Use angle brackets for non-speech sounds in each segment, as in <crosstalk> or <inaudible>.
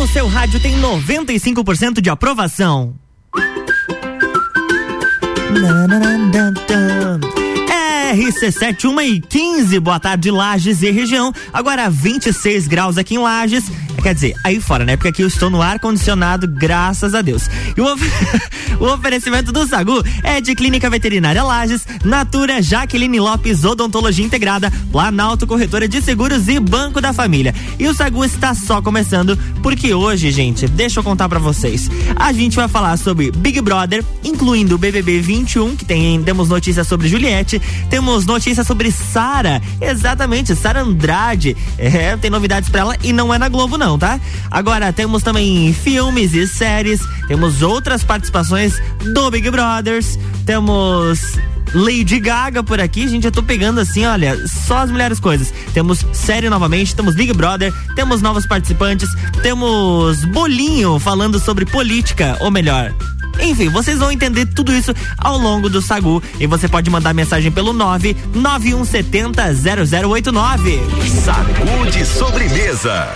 no seu rádio tem 95% de aprovação. RC7, 1 e 15, boa tarde, Lages e região. Agora 26 graus aqui em Lages. Quer dizer, aí fora, né? Porque aqui eu estou no ar-condicionado, graças a Deus. E o, of... <laughs> o oferecimento do Sagu é de Clínica Veterinária Lages, Natura Jaqueline Lopes Odontologia Integrada, Planalto Corretora de Seguros e Banco da Família. E o Sagu está só começando, porque hoje, gente, deixa eu contar para vocês. A gente vai falar sobre Big Brother, incluindo o BBB 21, que tem, temos notícias sobre Juliette, temos notícias sobre Sara, exatamente, Sara Andrade. É, tem novidades para ela e não é na Globo, não tá? Agora temos também filmes e séries, temos outras participações do Big Brothers, temos Lady Gaga por aqui, gente, eu tô pegando assim, olha, só as melhores coisas. Temos série novamente, temos Big Brother, temos novos participantes, temos Bolinho falando sobre política, ou melhor, enfim, vocês vão entender tudo isso ao longo do Sagu e você pode mandar mensagem pelo 99170 0089. Sagu de sobremesa.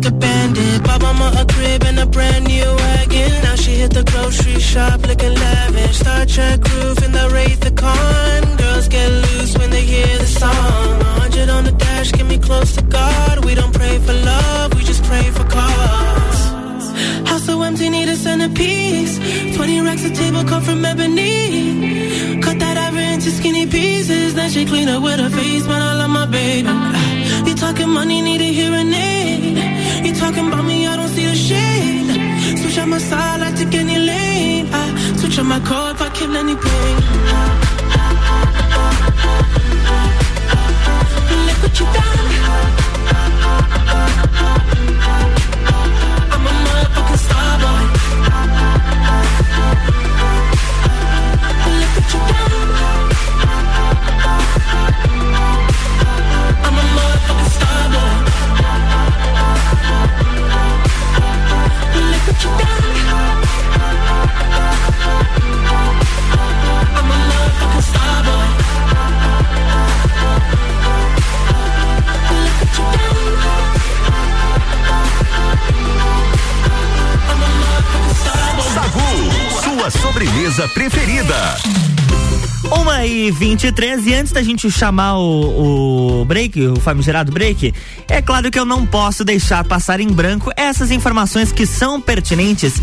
Like a bandit. Bought mama a crib and a brand new wagon. Now she hit the grocery shop looking lavish. Star Trek roof in the Wraith the Con. Girls get loose when they hear the song. 100 on the dash, get me close to God. We don't pray for love, we just pray for cause. House so empty, need a centerpiece. 20 racks of table cut from ebony. Cut that ivory into skinny pieces. Then she clean up with her face, man, I love my baby. You talking money, need a hearing aid. You talking about me, I don't see the shade. Switch on my side, I take any lane. I switch on my car if I kill any pain. Look what you done. Sobremesa preferida. Uma e 23 e antes da gente chamar o, o break, o famigerado break, é claro que eu não posso deixar passar em branco essas informações que são pertinentes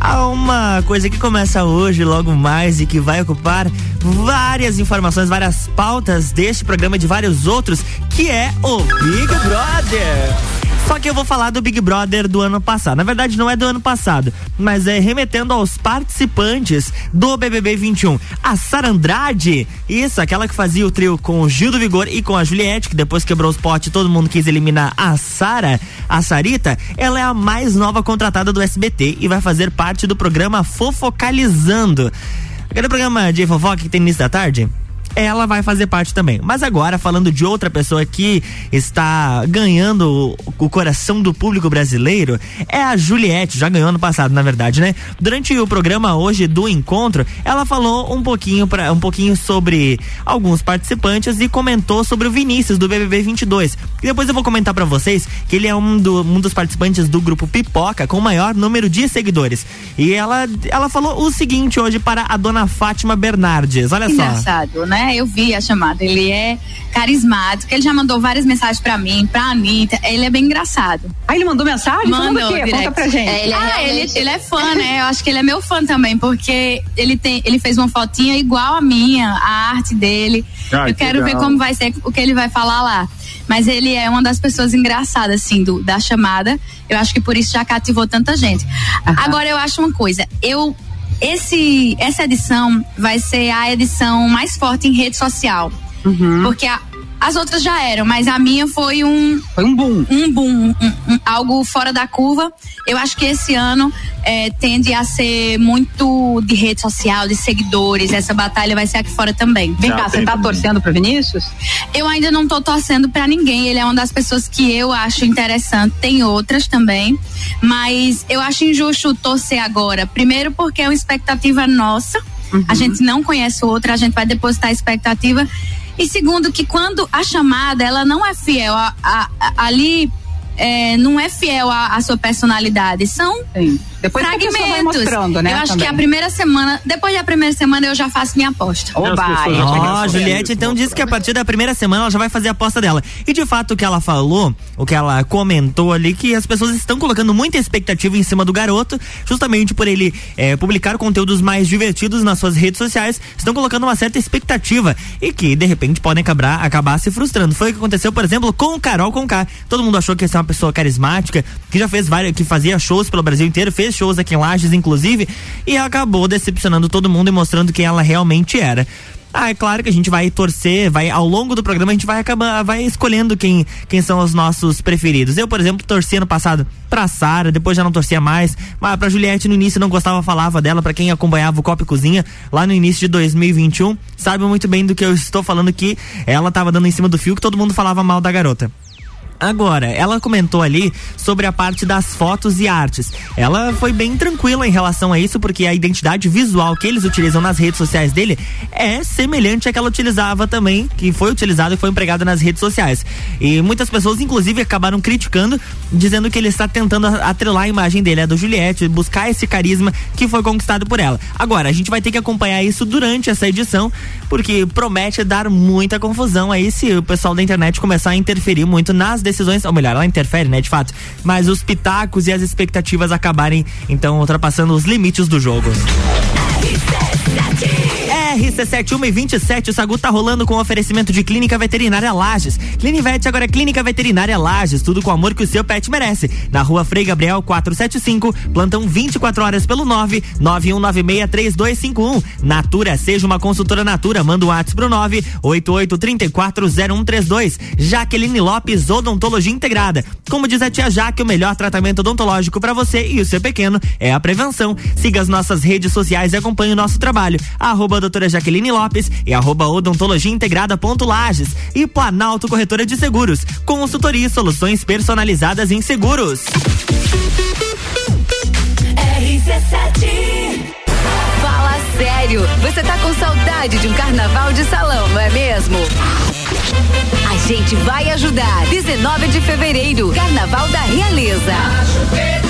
a uma coisa que começa hoje, logo mais, e que vai ocupar várias informações, várias pautas deste programa e de vários outros, que é o Big Brother. Só que eu vou falar do Big Brother do ano passado. Na verdade, não é do ano passado, mas é remetendo aos participantes do BBB 21. A Sara Andrade, isso, aquela que fazia o trio com o Gil do Vigor e com a Juliette, que depois quebrou os potes todo mundo quis eliminar a Sara, a Sarita, ela é a mais nova contratada do SBT e vai fazer parte do programa Fofocalizando. Aquele programa de fofoca que tem início da tarde? Ela vai fazer parte também. Mas agora, falando de outra pessoa que está ganhando o, coração do público brasileiro, é a Juliette, já ganhou ano passado, na verdade, né? Durante o programa hoje do encontro, ela falou um pouquinho para um pouquinho sobre alguns participantes e comentou sobre o Vinícius do BBB 22. E depois eu vou comentar para vocês que ele é um, do, um dos participantes do grupo Pipoca com o maior número de seguidores. E ela ela falou o seguinte hoje para a dona Fátima Bernardes. Olha só. Engraçado, né? Eu vi a chamada. Ele é carismático. Ele já mandou várias mensagens pra mim, pra Anitta. Ele é bem engraçado. Ah, ele mandou mensagem? Falando Mandou o quê? Conta pra gente. É, ele, ah, ele, ele é fã, né? <laughs> Eu acho que ele é meu fã também, porque ele tem, ele fez uma fotinha igual a minha, a arte dele. Ah, Eu que quero ver como vai ser o que ele vai falar lá. Mas ele é uma das pessoas engraçadas, assim, do, da chamada. Eu acho que por isso já cativou tanta gente. Agora, eu acho uma coisa. Eu esse, essa edição vai ser a edição mais forte em rede social. Uhum. Porque a- as outras já eram, mas a minha foi um, Foi um boom. um boom, um- um- algo fora da curva. Eu acho que esse ano é, tende a ser muito de rede social, de seguidores. Essa batalha vai ser aqui fora também. Vem Já cá, você tá também. torcendo pro Vinícius? Eu ainda não tô torcendo pra ninguém. Ele é uma das pessoas que eu acho interessante. Tem outras também. Mas eu acho injusto torcer agora. Primeiro, porque é uma expectativa nossa. A gente não conhece outra, a gente vai depositar a expectativa. E segundo, que quando a chamada ela não é fiel a, a- a- ali. é, não é fiel à sua personalidade. São Sim. Depois fragmentos. mostrando, né? eu acho também. que a primeira semana, depois da primeira semana, eu já faço minha aposta. Oba, ó, a Juliette então disse que a partir da primeira semana ela já vai fazer a aposta dela. E de fato o que ela falou, o que ela comentou ali, que as pessoas estão colocando muita expectativa em cima do garoto, justamente por ele eh, publicar conteúdos mais divertidos nas suas redes sociais, estão colocando uma certa expectativa e que de repente podem acabar, acabar se frustrando. Foi o que aconteceu, por exemplo, com o Carol Conká. Todo mundo achou que ia ser uma pessoa carismática, que já fez várias, que fazia shows pelo Brasil inteiro, fez fez shows aqui em Lages, inclusive, e acabou decepcionando todo mundo e mostrando quem ela realmente era. Ah, é claro que a gente vai torcer, vai ao longo do programa a gente vai acabar, vai escolhendo quem, quem são os nossos preferidos. Eu, por exemplo, torcia no passado pra Sara, depois já não torcia mais, mas pra Juliette no início não gostava, falava dela, para quem acompanhava o Copa e Cozinha lá no início de 2021, sabe muito bem do que eu estou falando que ela tava dando em cima do fio que todo mundo falava mal da garota. Agora, ela comentou ali sobre a parte das fotos e artes. Ela foi bem tranquila em relação a isso, porque a identidade visual que eles utilizam nas redes sociais dele é semelhante à que ela utilizava também, que foi utilizada e foi empregada nas redes sociais. E muitas pessoas, inclusive, acabaram criticando, dizendo que ele está tentando atrelar a imagem dele, a do Juliette, buscar esse carisma que foi conquistado por ela. Agora, a gente vai ter que acompanhar isso durante essa edição, porque promete dar muita confusão aí se o pessoal da internet começar a interferir muito nas decisões, ou melhor, ela interfere, né, de fato, mas os pitacos e as expectativas acabarem então ultrapassando os limites do jogo. RC7 1 e 27, o Sagu tá rolando com oferecimento de Clínica Veterinária Lages. Clinivete agora é Clínica Veterinária Lages, tudo com o amor que o seu pet merece. Na rua Frei Gabriel 475, plantão 24 horas pelo 9 91963251. Natura, seja uma consultora Natura, manda o um WhatsApp pro 9 88340132. Jaqueline Lopes, Odontologia Integrada. Como diz a tia Jaque, o melhor tratamento odontológico para você e o seu pequeno é a prevenção. Siga as nossas redes sociais e acompanhe o nosso trabalho. Arroba doutora Jaqueline Lopes e arroba odontologia integrada ponto Lages e Planalto Corretora de Seguros. Consultoria e soluções personalizadas em seguros. RC7 Fala sério, você tá com saudade de um carnaval de salão, não é mesmo? A gente vai ajudar. 19 de fevereiro, Carnaval da Realeza.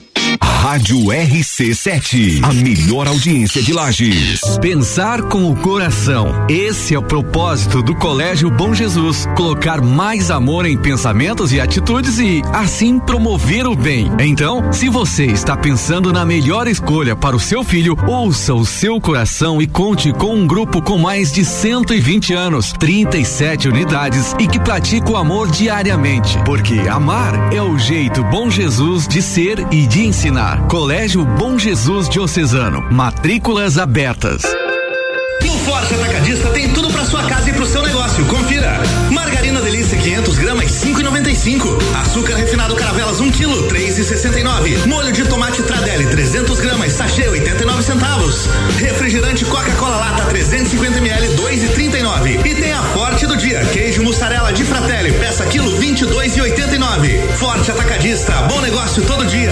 Rádio RC7, a melhor audiência de Lages. Pensar com o coração. Esse é o propósito do Colégio Bom Jesus. Colocar mais amor em pensamentos e atitudes e, assim, promover o bem. Então, se você está pensando na melhor escolha para o seu filho, ouça o seu coração e conte com um grupo com mais de 120 anos, 37 unidades e que pratica o amor diariamente. Porque amar é o jeito Bom Jesus de ser e de ensinar. Colégio Bom Jesus Diocesano. Matrículas abertas. E o Forte Atacadista tem tudo para sua casa e pro seu negócio. Confira. Margarina Delícia 500 gramas 5,95. Açúcar refinado Caravelas 1 kg 3,79. 2,69. Molho de tomate Tradelli 300 gramas, sachê 89 centavos. Refrigerante Coca-Cola lata 350 ml 2,39. E tem a Forte do dia, queijo mussarela de Fratelli, peça quilo 22,89. Forte Atacadista, bom negócio todo dia.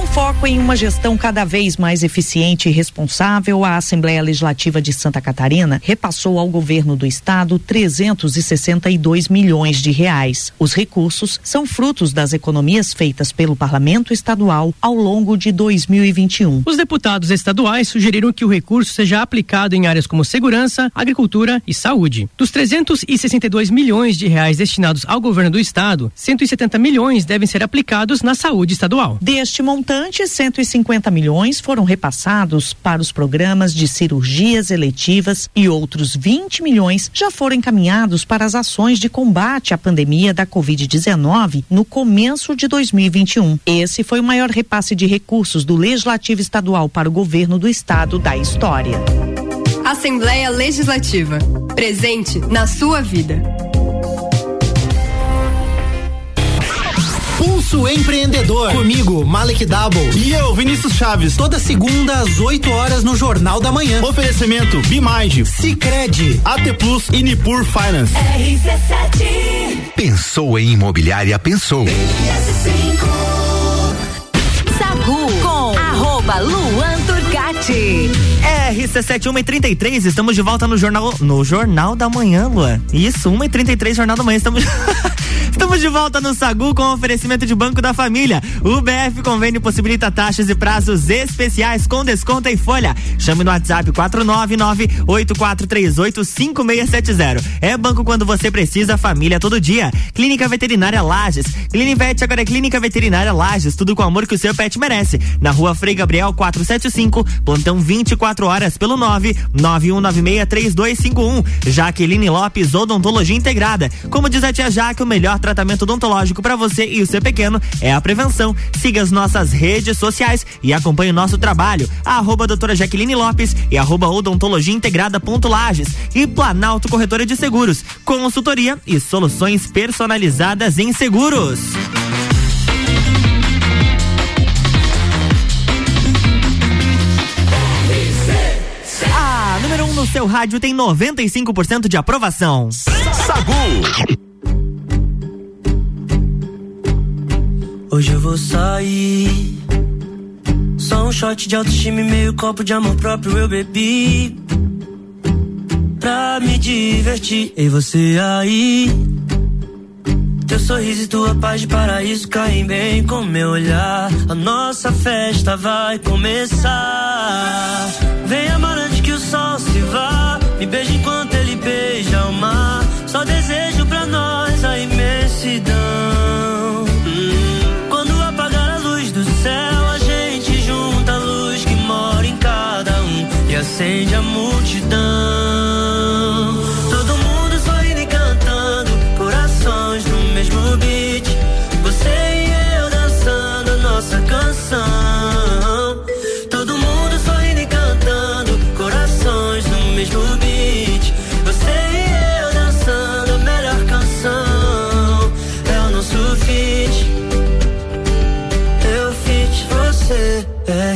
Foco em uma gestão cada vez mais eficiente e responsável, a Assembleia Legislativa de Santa Catarina repassou ao governo do estado 362 milhões de reais. Os recursos são frutos das economias feitas pelo Parlamento Estadual ao longo de 2021. Os deputados estaduais sugeriram que o recurso seja aplicado em áreas como segurança, agricultura e saúde. Dos 362 milhões de reais destinados ao governo do estado, 170 milhões devem ser aplicados na saúde estadual. Deste montante montante, 150 milhões foram repassados para os programas de cirurgias eletivas e outros 20 milhões já foram encaminhados para as ações de combate à pandemia da Covid-19 no começo de 2021. Esse foi o maior repasse de recursos do Legislativo Estadual para o governo do estado da história. Assembleia Legislativa. Presente na sua vida. Pulso Empreendedor. Comigo, Malek Double. E eu, Vinícius Chaves. Toda segunda às 8 horas no Jornal da Manhã. Oferecimento Bimage, Cicred, AT Plus e Nipur Finance. RC7. Pensou em imobiliária, pensou. Sagu com arroba Luan Turcati. RC7 1 e 33 estamos de volta no jornal no Jornal da Manhã, Luan. Isso, 1 e 33 Jornal da Manhã, estamos <laughs> Estamos de volta no Sagu com oferecimento de Banco da Família. O BF Convênio possibilita taxas e prazos especiais com desconto em folha. Chame no WhatsApp 499-8438-5670. É banco quando você precisa, família todo dia. Clínica Veterinária Lages. Clinivete agora é Clínica Veterinária Lages. Tudo com o amor que o seu pet merece. Na rua Frei Gabriel 475, plantão 24 horas pelo 991963251. Jaqueline Lopes, Odontologia Integrada. Como diz a tia Jaque, o melhor tratamento odontológico para você e o seu pequeno é a prevenção. Siga as nossas redes sociais e acompanhe o nosso trabalho. Arroba doutora Jaqueline Lopes e arroba odontologia integrada ponto Lages e Planalto Corretora de Seguros. Consultoria e soluções personalizadas em seguros. A número 1 um no seu rádio tem 95% de aprovação. Sagu. Hoje eu vou sair. Só um shot de autoestima e meio copo de amor próprio eu bebi. Pra me divertir. E você aí? Teu sorriso e tua paz de paraíso caem bem com meu olhar. A nossa festa vai começar. Vem amar antes que o sol se vá. Me beija enquanto ele beija o mar. Só desejo pra nós a imensidão. Acende a multidão. Todo mundo sorrindo e cantando, corações no mesmo beat. Você e eu dançando nossa canção. Todo mundo sorrindo e cantando, corações no mesmo beat. Você e eu dançando a melhor canção. É o nosso feat. Eu fit, você é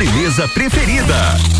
sobremesa preferida.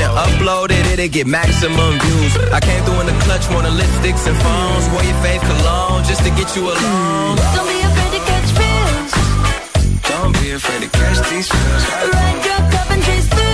and upload it, it'll get maximum views. I came through in the clutch, more than lipsticks and phones. Wore your fave cologne just to get you alone. Don't be afraid to catch feels. Don't be afraid to catch these feels. Ride your cup and chase through.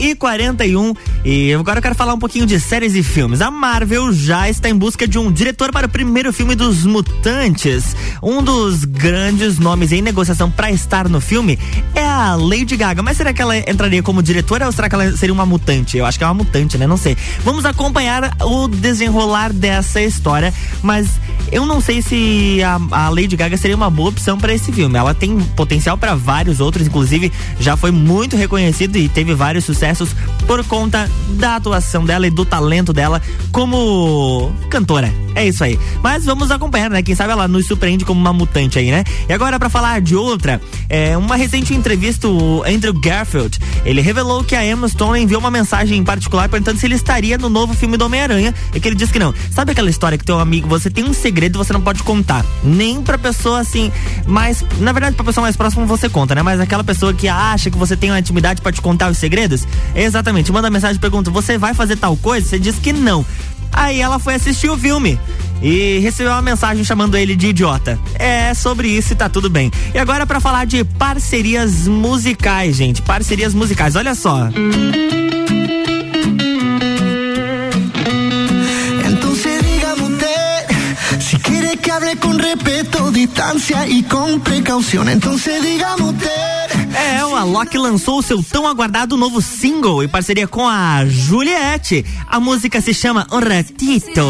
E 41. E agora eu quero falar um pouquinho de séries e filmes. A Marvel já está em busca de um diretor para o primeiro filme dos Mutantes. Um dos grandes nomes em negociação para estar no filme é a Lady Gaga. Mas será que ela entraria como diretora ou será que ela seria uma mutante? Eu acho que é uma mutante, né? Não sei. Vamos acompanhar o desenrolar dessa história, mas eu não sei se a, a Lady Gaga seria uma boa opção para esse filme. Ela tem potencial para vários outros, inclusive já foi muito reconhecido e teve vários sucessos por conta da atuação dela e do talento dela como cantora. É isso aí. Mas vamos acompanhar, né? Quem sabe ela nos surpreende como uma mutante aí, né? E agora para falar de outra, é uma recente entrevista o Andrew Garfield, ele revelou que a Emma Stone enviou uma mensagem em particular perguntando se ele estaria no novo filme do Homem-Aranha e que ele disse que não. Sabe aquela história que teu amigo, você tem um segredo você não pode contar, nem pra pessoa assim, mais, na verdade pra pessoa mais próxima você conta, né? Mas aquela pessoa que acha que você tem uma intimidade para te contar os segredos, exatamente, manda mensagem pergunta, você vai fazer tal coisa? Você diz que não. Aí ela foi assistir o filme e recebeu uma mensagem chamando ele de idiota. É sobre isso e tá tudo bem. E agora para falar de parcerias musicais, gente. Parcerias musicais, olha só. Hable con respeto, distancia y con precaución. Entonces dígame usted. É, o Alok lançou o seu tão aguardado novo single em parceria com a Juliette. A música se chama Um Ratito.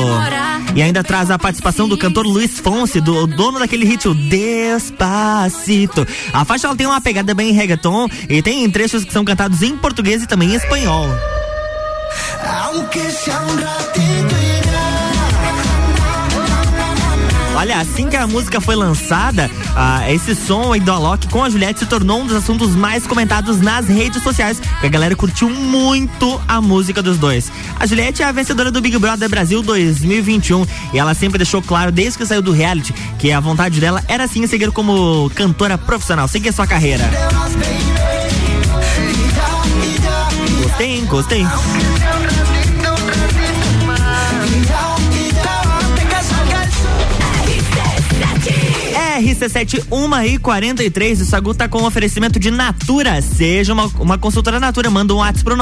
E ainda traz a participação do cantor Luiz Fonse, do dono daquele hit, o Despacito. A faixa ela tem uma pegada bem reggaeton e tem trechos que são cantados em português e também em espanhol. Aunque sea un ratito Olha, assim que a música foi lançada, ah, esse som aí do Alok com a Juliette se tornou um dos assuntos mais comentados nas redes sociais, a galera curtiu muito a música dos dois. A Juliette é a vencedora do Big Brother Brasil 2021 e ela sempre deixou claro, desde que saiu do reality, que a vontade dela era sim seguir como cantora profissional, seguir sua carreira. Gostei? Gostei. RC7 1 e 43. O Sagu tá com oferecimento de Natura. Seja uma, uma consultora Natura. Manda um WhatsApp pro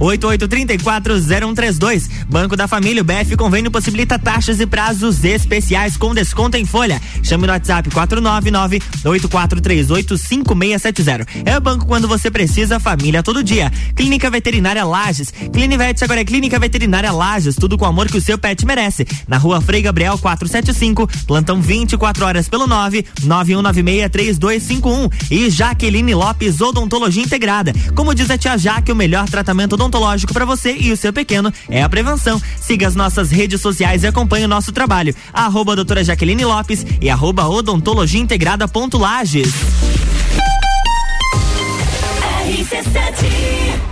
988340132. Banco da Família, o BF Convênio possibilita taxas e prazos especiais com desconto em folha. Chame no WhatsApp 499-8438-5670. É o banco quando você precisa, família todo dia. Clínica Veterinária Lages. Clinivete agora é Clínica Veterinária Lages. Tudo com o amor que o seu pet merece. Na rua Frei Gabriel 475. Plantão 24 horas pelo 9 91963251 e Jaqueline Lopes Odontologia Integrada. Como diz a tia Jaque, o melhor tratamento odontológico para você e o seu pequeno é a prevenção. Siga as nossas redes sociais e acompanhe o nosso trabalho. Arroba doutora Jaqueline Lopes e arroba odontologia integrada ponto Lages. Vai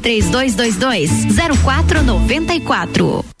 3222 0494.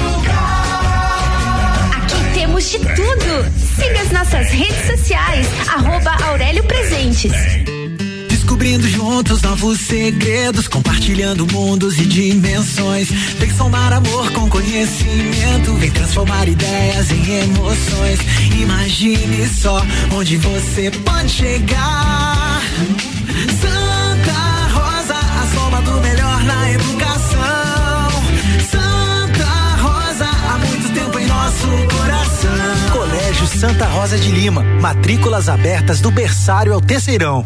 temos de tudo. Siga as nossas redes sociais, arroba Aurélio Presentes. Descobrindo juntos novos segredos, compartilhando mundos e dimensões. Vem somar amor com conhecimento, vem transformar ideias em emoções. Imagine só onde você pode chegar. Santa Santa Rosa de Lima, matrículas abertas do berçário ao terceirão.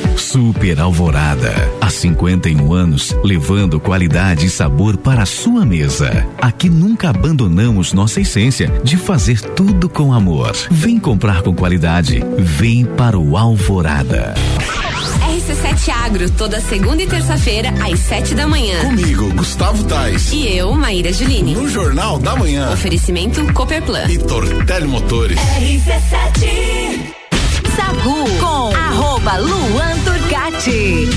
Super Alvorada. Há 51 anos, levando qualidade e sabor para a sua mesa. Aqui nunca abandonamos nossa essência de fazer tudo com amor. Vem comprar com qualidade. Vem para o Alvorada. RC7 Agro, toda segunda e terça-feira, às sete da manhã. Comigo, Gustavo Tais. E eu, Maíra Juline. No Jornal da Manhã. Oferecimento Cooperplan. E Tortelli Motores. RC7 Sagu com arroba Luan Turcati.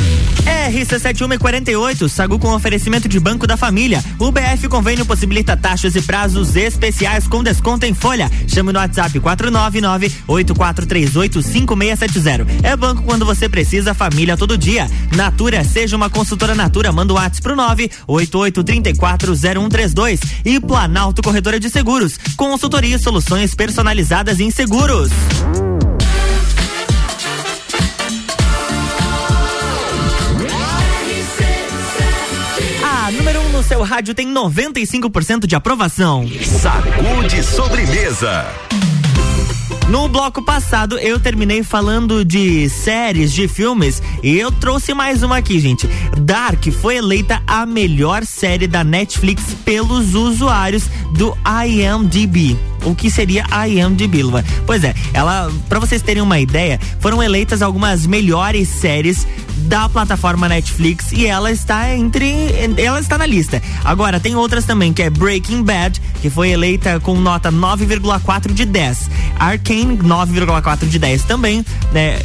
RC7148, Sagu com oferecimento de Banco da Família. O BF Convênio possibilita taxas e prazos especiais com desconto em folha. Chame no WhatsApp 499-8438-5670. É banco quando você precisa, família todo dia. Natura, seja uma consultora Natura, manda o WhatsApp pro 988340132. E Planalto Corretora de Seguros, consultoria e soluções personalizadas em seguros. Seu rádio tem 95% de aprovação. Sacude sobremesa. No bloco passado eu terminei falando de séries, de filmes e eu trouxe mais uma aqui, gente. Dark foi eleita a melhor série da Netflix pelos usuários do IMDb. O que seria a IMDb, Luva? Pois é, ela, para vocês terem uma ideia, foram eleitas algumas melhores séries da plataforma Netflix e ela está entre ela está na lista. Agora tem outras também, que é Breaking Bad, que foi eleita com nota 9,4 de 10. Arcane 9,4 de 10 também, né?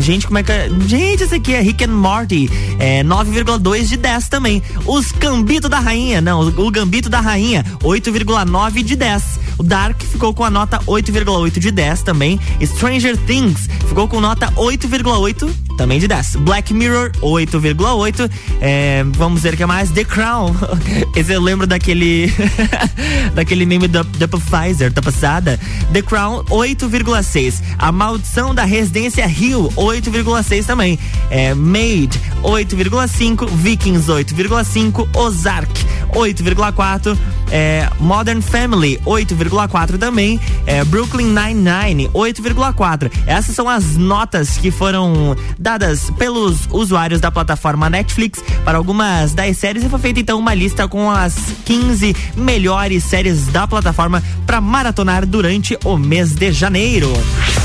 Gente, como é que é? Gente, esse aqui é Rick and Morty, é 9,2 de 10 também. Os Gambito da Rainha, não, o Gambito da Rainha, 8,9 de 10. O Dark ficou com a nota 8,8 de 10 também. Stranger Things ficou com nota 8,8 também de 10. Black Mirror, 8,8. É, vamos ver o que mais. The Crown. <laughs> Esse eu lembro daquele. <laughs> daquele meme da, da Pfizer, da passada. The Crown, 8,6. A Maldição da Residência Hill, 8,6 também. É, Made, 8,5. Vikings, 8,5. Ozark, 8,4. É, Modern Family, 8,4 também. É, Brooklyn Nine-Nine, 8,4. Essas são as notas que foram dadas pelos usuários da plataforma Netflix para algumas das séries e foi feita então uma lista com as 15 melhores séries da plataforma para maratonar durante o mês de janeiro.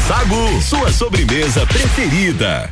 Sagu, sua sobremesa preferida.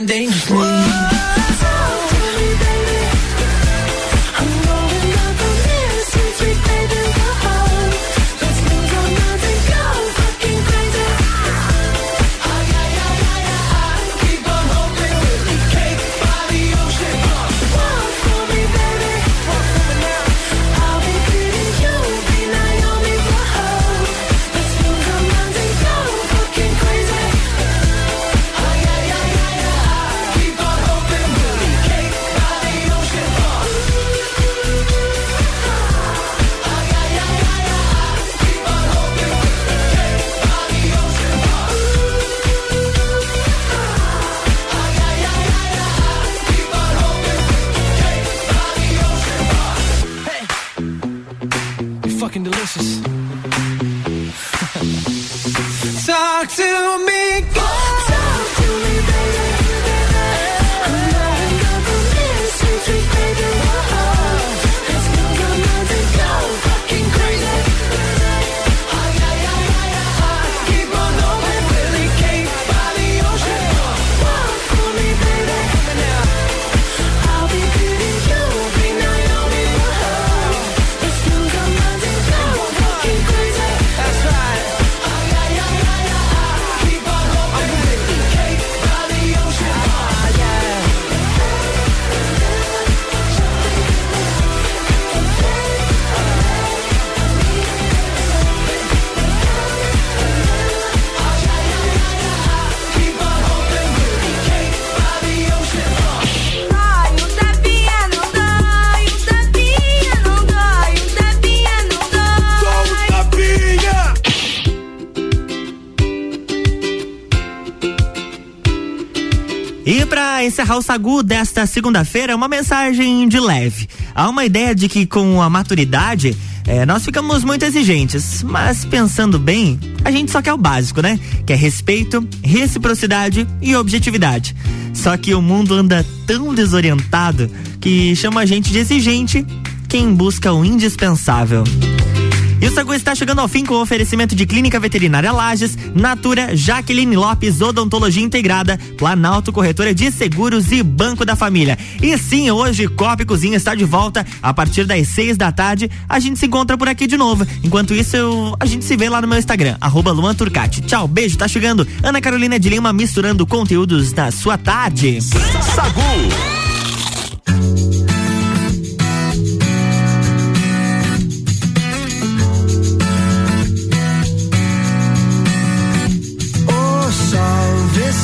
Living dangerously. O Sagu desta segunda-feira, uma mensagem de leve. Há uma ideia de que com a maturidade eh, nós ficamos muito exigentes, mas pensando bem, a gente só quer o básico, né? Que é respeito, reciprocidade e objetividade. Só que o mundo anda tão desorientado que chama a gente de exigente quem busca o indispensável. E o Sagu está chegando ao fim com o oferecimento de Clínica Veterinária Lages, Natura, Jaqueline Lopes, Odontologia Integrada, Planalto Corretora de Seguros e Banco da Família. E sim, hoje Copa e Cozinha está de volta a partir das seis da tarde. A gente se encontra por aqui de novo. Enquanto isso, eu- a gente se vê lá no meu Instagram, arroba Luan Turcati. Tchau, beijo, tá chegando. Ana Carolina de Lima misturando conteúdos da sua tarde. Sagu.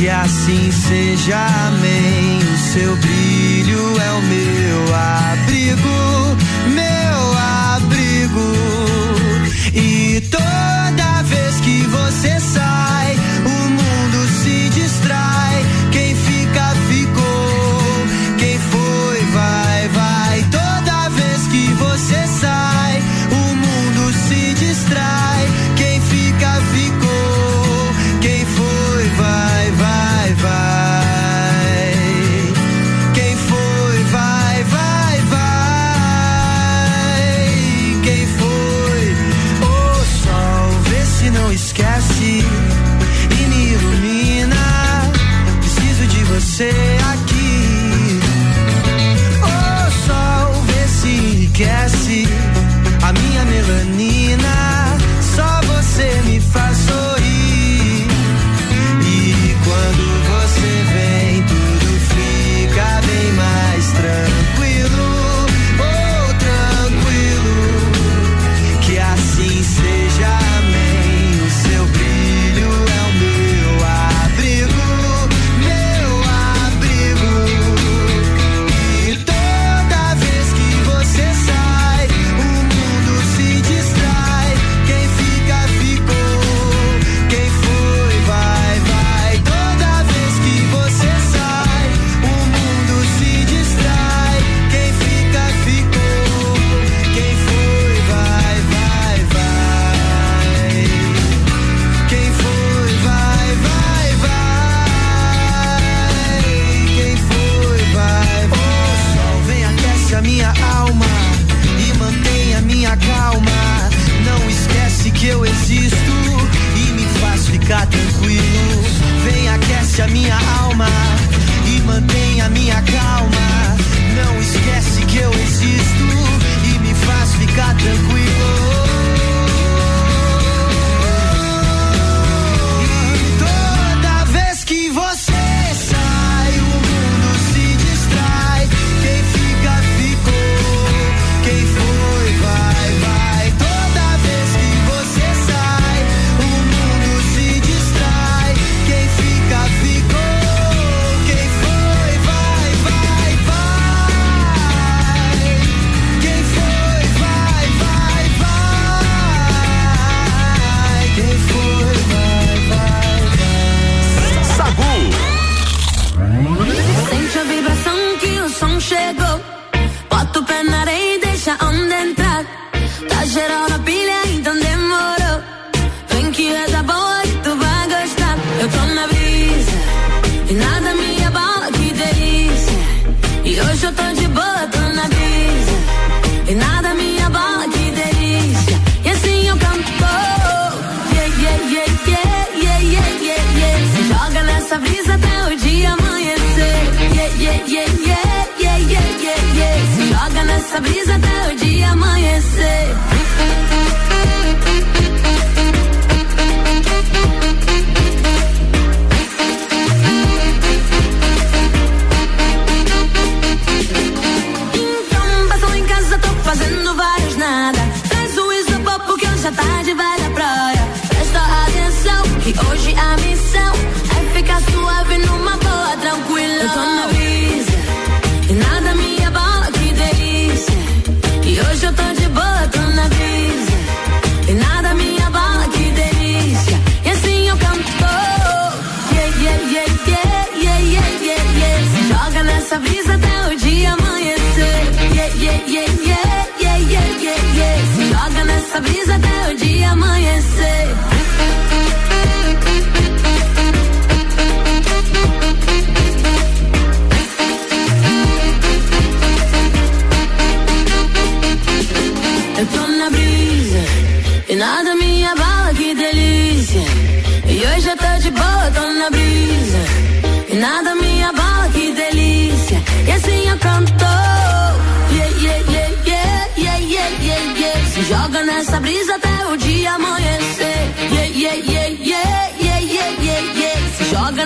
Que assim seja, amém. O seu brilho é o meu abrigo, meu abrigo. E toda vez que você sai, o mundo se distrai.